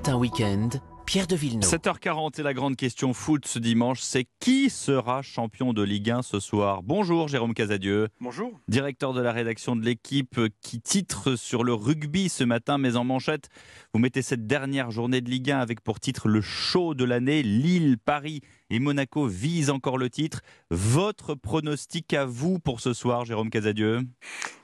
Matin Week-end, Pierre de Villeneuve. 7h40 et la grande question foot ce dimanche, c'est qui sera champion de Ligue 1 ce soir? Bonjour Jérôme Casadieu. Bonjour. Directeur de la rédaction de l'équipe qui titre sur le rugby ce matin, mais en manchette, vous mettez cette dernière journée de Ligue 1 avec pour titre le show de l'année. Lille, Paris et Monaco visent encore le titre. Votre pronostic à vous pour ce soir, Jérôme Casadieu?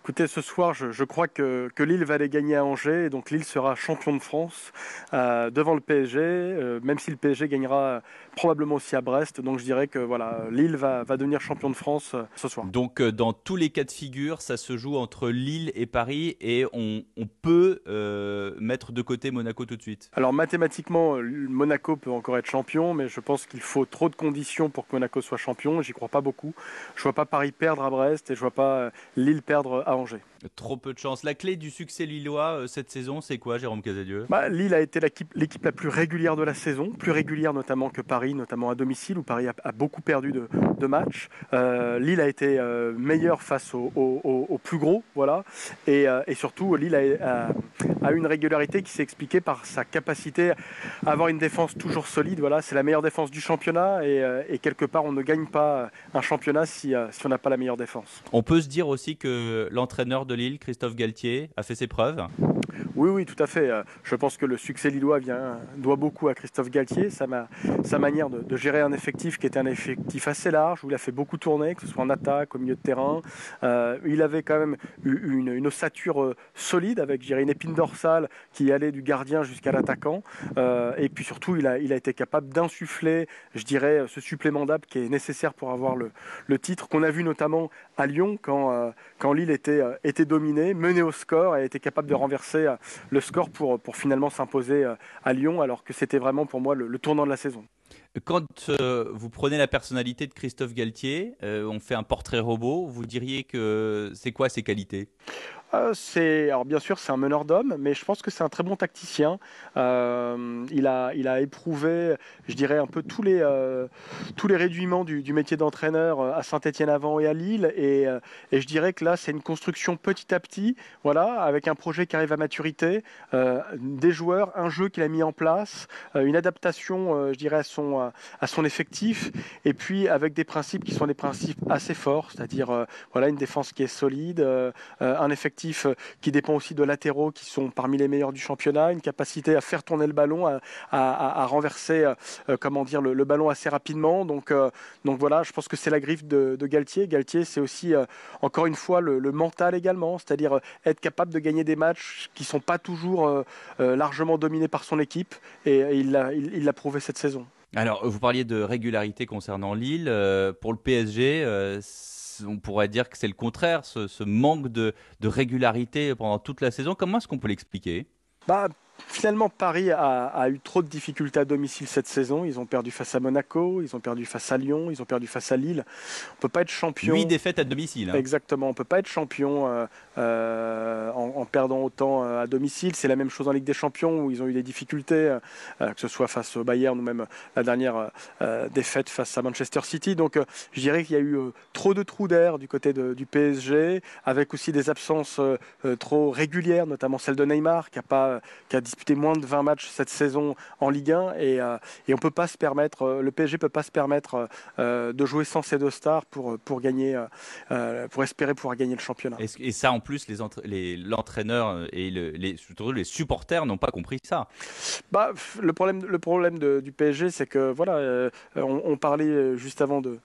Écoutez, ce soir, je, crois que, Lille va aller gagner à Angers, et donc Lille sera champion de France euh, devant le PSG, euh, même si le PSG gagnera probablement aussi à Brest. Donc je dirais que voilà, Lille va, devenir champion de France euh, ce soir. Donc dans tous les cas de figure, ça se joue entre Lille et Paris, et on, peut mettre de côté Monaco tout de suite? Alors mathématiquement, Monaco peut encore être champion, mais je pense qu'il faut trop de conditions pour que Monaco soit champion. J'y crois pas beaucoup. Je vois pas Paris perdre à Brest et je vois pas Lille perdre à Angers. Trop peu de chance. La clé du succès lillois euh, cette saison, c'est quoi, Jérôme Casadieu? Bah, Lille a été l'équipe la plus régulière de la saison, plus régulière notamment que Paris, notamment à domicile, où Paris a, beaucoup perdu de, matchs. Euh, Lille a été euh, meilleure face aux plus gros, voilà. Et, surtout, Lille a, a, une régularité qui s'est expliquée par sa capacité à avoir une défense toujours solide. Voilà, c'est la meilleure défense du championnat, et, quelque part, on ne gagne pas un championnat si, si on n'a pas la meilleure défense. On peut se dire aussi que l'entraîneur de Lille, Christophe Galtier, a fait ses preuves oui, oui, tout à fait. Euh, je pense que le succès lillois vient, doit beaucoup à Christophe Galtier, sa, manière de, gérer un effectif qui était un effectif assez large, où il a fait beaucoup tourner, que ce soit en attaque, au milieu de terrain. Euh, il avait quand même une, ossature euh, solide, avec je une épine dorsale qui allait du gardien jusqu'à l'attaquant. et puis surtout, il a, été capable d'insuffler, je dirais, ce supplément d'âme qui est nécessaire pour avoir le, titre, qu'on a vu notamment à Lyon, quand, Lille était, était dominée, menée au score, et été capable de renverser le score pour, finalement s'imposer euh, à Lyon, alors que c'était vraiment pour moi le, tournant de la saison. Quand euh, vous prenez la personnalité de Christophe Galtier, euh, on fait un portrait robot, vous diriez que c'est quoi ses qualités? Euh, c'est alors bien sûr c'est un meneur d'hommes, mais je pense que c'est un très bon tacticien. Il a il a éprouvé, je dirais un peu tous les euh, tous les réduiments du, métier d'entraîneur à Saint-Étienne avant et à Lille, et, et je dirais que là c'est une construction petit à petit, voilà, avec un projet qui arrive à maturité, des joueurs, un jeu qu'il a mis en place, une adaptation, je dirais à son à son effectif, et puis avec des principes qui sont des principes assez forts, c'est-à-dire voilà une défense qui est solide, un effectif euh, qui dépend aussi de latéraux qui sont parmi les meilleurs du championnat, une capacité à faire tourner le ballon, à, renverser euh, euh, comment dire, le, ballon assez rapidement. Donc, voilà, je pense que c'est la griffe de, Galtier. Galtier, c'est aussi encore une fois le, mental également, c'est-à-dire être capable de gagner des matchs qui sont pas toujours largement dominés par son équipe et, il l'a prouvé cette saison. Alors, vous parliez de régularité concernant Lille. pour le PSG, on pourrait dire que c'est le contraire, ce, manque de, de, régularité pendant toute la saison. Comment est-ce qu'on peut l'expliquer? Bah, Finalement, Paris a, eu trop de difficultés à domicile cette saison. Ils ont perdu face à Monaco, ils ont perdu face à Lyon, ils ont perdu face à Lille. On peut pas être champion. Huit défaites à domicile. Hein. Exactement. On peut pas être champion euh, euh, en, perdant autant euh, à domicile. C'est la même chose en Ligue des Champions où ils ont eu des difficultés, que ce soit face au Bayern ou même la dernière défaite face à Manchester City. Donc, je dirais qu'il y a eu trop de trous d'air du côté du PSG, avec aussi des absences trop régulières, notamment celle de Neymar qui a pas qui a disputé moins de 20 matchs cette saison en Ligue 1 et, euh, on peut pas se permettre, euh, le PSG peut pas se permettre euh, de jouer sans ces deux stars pour, pour gagner, pour espérer pouvoir gagner le championnat. Et, ça, en plus, les l'entraîneur et surtout les supporters n'ont pas compris ça. Bah, le problème, le problème du PSG, c'est que voilà, on parlait juste avant de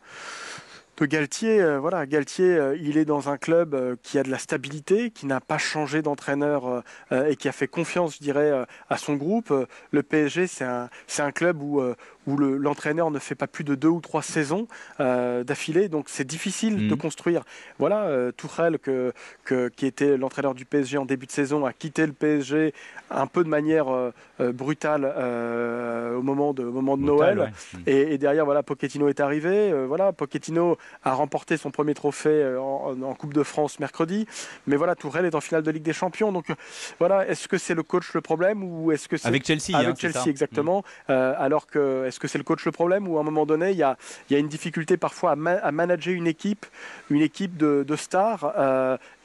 Galtier, euh, voilà, Galtier, euh, il est dans un club euh, qui a de la stabilité, qui n'a pas changé d'entraîneur et qui a fait confiance, je dirais, à son groupe. Le PSG, c'est un, c'est un club où, où l'entraîneur ne fait pas plus de deux ou trois saisons d'affilée, donc c'est difficile de mmh. construire. Voilà, Tourelle, que, qui était l'entraîneur du PSG en début de saison, a quitté le PSG un peu de manière brutale au moment de, moment de Noël. Mmh. Et, derrière, voilà, Pochettino est arrivé. voilà, Pochettino a remporté son premier trophée en, Coupe de France mercredi. Mais voilà, Tourelle est en finale de Ligue des Champions. Donc voilà, est-ce que c'est le coach le problème ou est-ce que c'est avec Chelsea Avec hein, Chelsea exactement. Mm. alors que est-ce que c'est le coach le problème ou à un moment donné il y a, y a une difficulté parfois à, manager une équipe, une équipe de, stars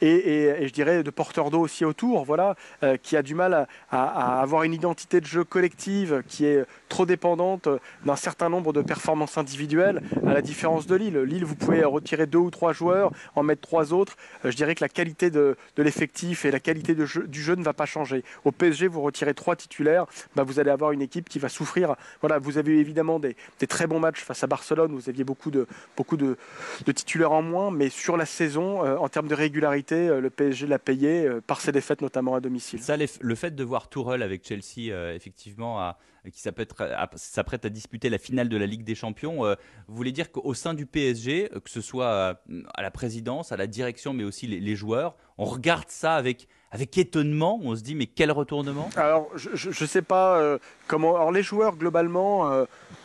et, je dirais de porteurs d'eau aussi autour. Voilà, qui a du mal à avoir une identité de jeu collective qui est trop dépendante d'un certain nombre de performances individuelles, à la différence de Lille. Lille, vous pouvez retirer deux ou trois joueurs, en mettre trois autres. Euh, je dirais que la qualité de, l'effectif et la qualité du jeu ne va pas changer. Au PSG, vous retirez trois titulaires, bah, vous allez avoir une équipe qui va souffrir. Voilà, vous avez eu évidemment des, très bons matchs face à Barcelone, vous aviez beaucoup de, titulaires en moins, mais sur la saison, euh, en termes de régularité, euh, le PSG l'a payé par ses défaites, notamment à domicile. Ça, le fait de voir Tourelle avec Chelsea, effectivement, à qui s'apprête à disputer la finale de la Ligue des Champions. Euh, vous voulez dire qu'au sein du PSG, euh, que ce soit euh, à la présidence, à la direction, mais aussi les, joueurs, on regarde ça avec, avec étonnement. On se dit, mais quel retournement? Alors, je ne sais pas comment. Alors, les joueurs, globalement,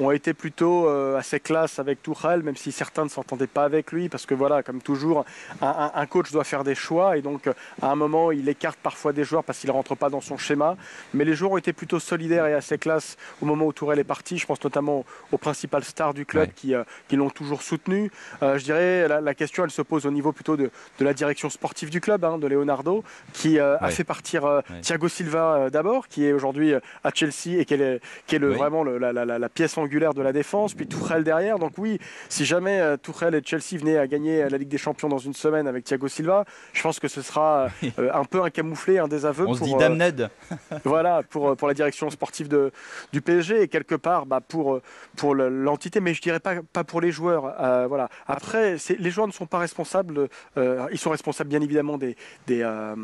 ont été plutôt assez classe avec Tourelle, même si certains ne s'entendaient pas avec lui, parce que voilà, comme toujours, un, coach doit faire des choix, et donc à un moment, il écarte parfois des joueurs parce qu'ils ne rentrent pas dans son schéma. Mais les joueurs ont été plutôt solidaires et assez classe au moment où Tourelle est parti. Je pense notamment aux, principales stars du club qui, euh, qui l'ont toujours soutenu. Euh, je dirais la, la, question, elle se pose au niveau plutôt de, de la direction sportive du club, hein, de Leonardo, qui euh, a fait partir Thiago Silva d'abord, qui est aujourd'hui à Chelsea et qui est, qui est le, vraiment la, la, pièce angulaire de la défense, puis Tourelle derrière. Donc oui, si jamais Tourelle et Chelsea venaient à gagner la Ligue des Champions dans une semaine avec Thiago Silva, je pense que ce sera un peu un camouflé, un désaveu. On pour, se dit Damned. voilà, pour, pour la direction sportive de, du PSG et quelque part bah, pour, pour l'entité, mais je dirais pas, pas pour les joueurs. Euh, voilà. Après, les joueurs ne sont pas responsables, euh, ils sont responsables bien évidemment des, des, euh,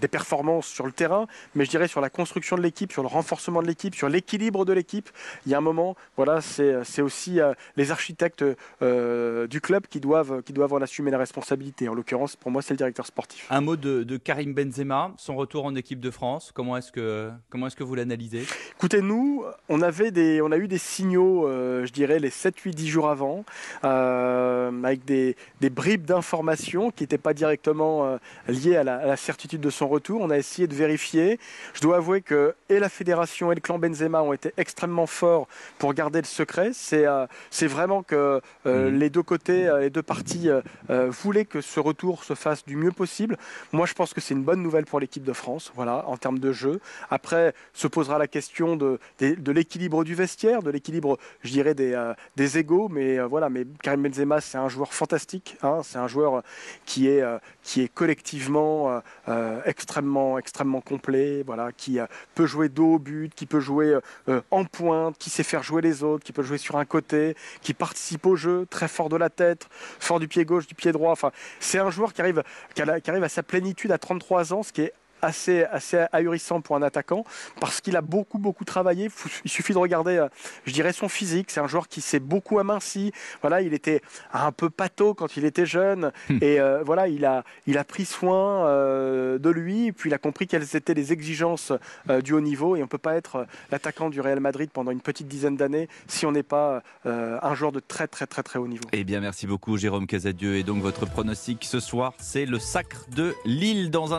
des, performances sur le terrain, mais je dirais sur la construction de l'équipe, sur le renforcement de l'équipe, sur l'équilibre de l'équipe. Il y a un moment, voilà, c'est aussi les architectes du club qui doivent, qui doivent en assumer la responsabilité. En l'occurrence, pour moi, c'est le directeur sportif. Un mot de, de, Karim Benzema, son retour en équipe de France. Comment est-ce que, comment est-ce que vous l'analysez? Écoutez, nous, on, avait des, on a eu des signaux, euh, je dirais, les 7, 8, 10 jours avant, euh, avec des, bribes d'informations qui n'étaient pas directement euh, liées à la, certitude de son retour. On a essayé de vérifier. Je dois avouer que et la fédération et le clan Benzema ont été extrêmement forts pour garder le secret. C'est c'est vraiment que mhm. les deux côtés, les deux parties voulaient que ce retour se fasse du mieux possible. Moi, je pense que c'est une bonne nouvelle pour l'équipe de France, voilà, en termes de jeu. Après, se posera la question de, de l'équilibre du vestiaire, de l'équilibre, je dirais, des, euh, des égaux. Mais euh, voilà, mais Karim Benzema, c'est un joueur fantastique. Hein, c'est un joueur qui est, euh, qui est collectivement extrêmement, extrêmement complet. Voilà, qui peut jouer dos au but, qui peut jouer en pointe, qui sait faire jouer les autres, qui peut jouer sur un côté, qui participe au jeu, très fort de la tête, fort du pied gauche, du pied droit. C'est un joueur qui arrive, qui arrive à sa plénitude à 33 ans, ce qui est assez, assez ahurissant pour un attaquant parce qu'il a beaucoup, beaucoup travaillé. Il suffit de regarder, euh, je dirais, son physique. C'est un joueur qui s'est beaucoup aminci. Voilà, il était un peu pâteau quand il était jeune hmm. et euh, voilà, il a, il a pris soin euh, de lui. Puis il a compris quelles étaient les exigences du haut niveau et on peut pas être l'attaquant du Real Madrid pendant une petite dizaine d'années si on n'est pas un joueur de très, très, très, très haut niveau. Eh bien, merci beaucoup, Jérôme Casadieu. Et donc, votre pronostic ce soir, c'est le sacre de Lille dans un